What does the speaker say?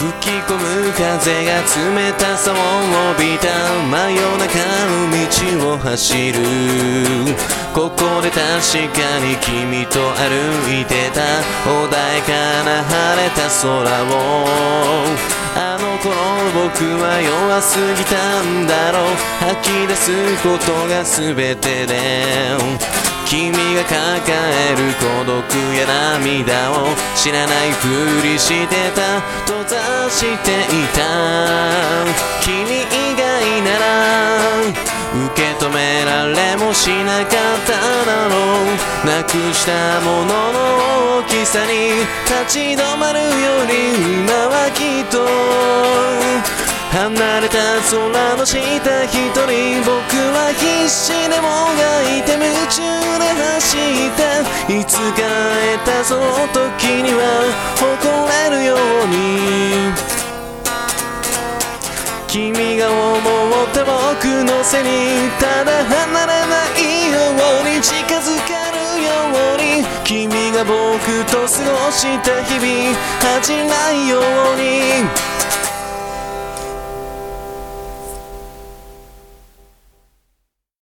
吹き込む風が冷たさを帯びた真夜中の道を走る。ここで確かに君と歩いてた。穏やかな晴れた空をあの頃僕は弱すぎたんだろう吐き出すことが全てでが抱える孤独や涙を知らないふりしてた閉ざしていた君以外なら受け止められもしなかっただろうなくしたものの大きさに立ち止まるより今はきっと離れた空の下一人僕は必死でもがいて夢中で走ったいつか会えたその時には誇れるように君が思った僕の背にただ離れないように近づけるように君が僕と過ごした日々恥じないように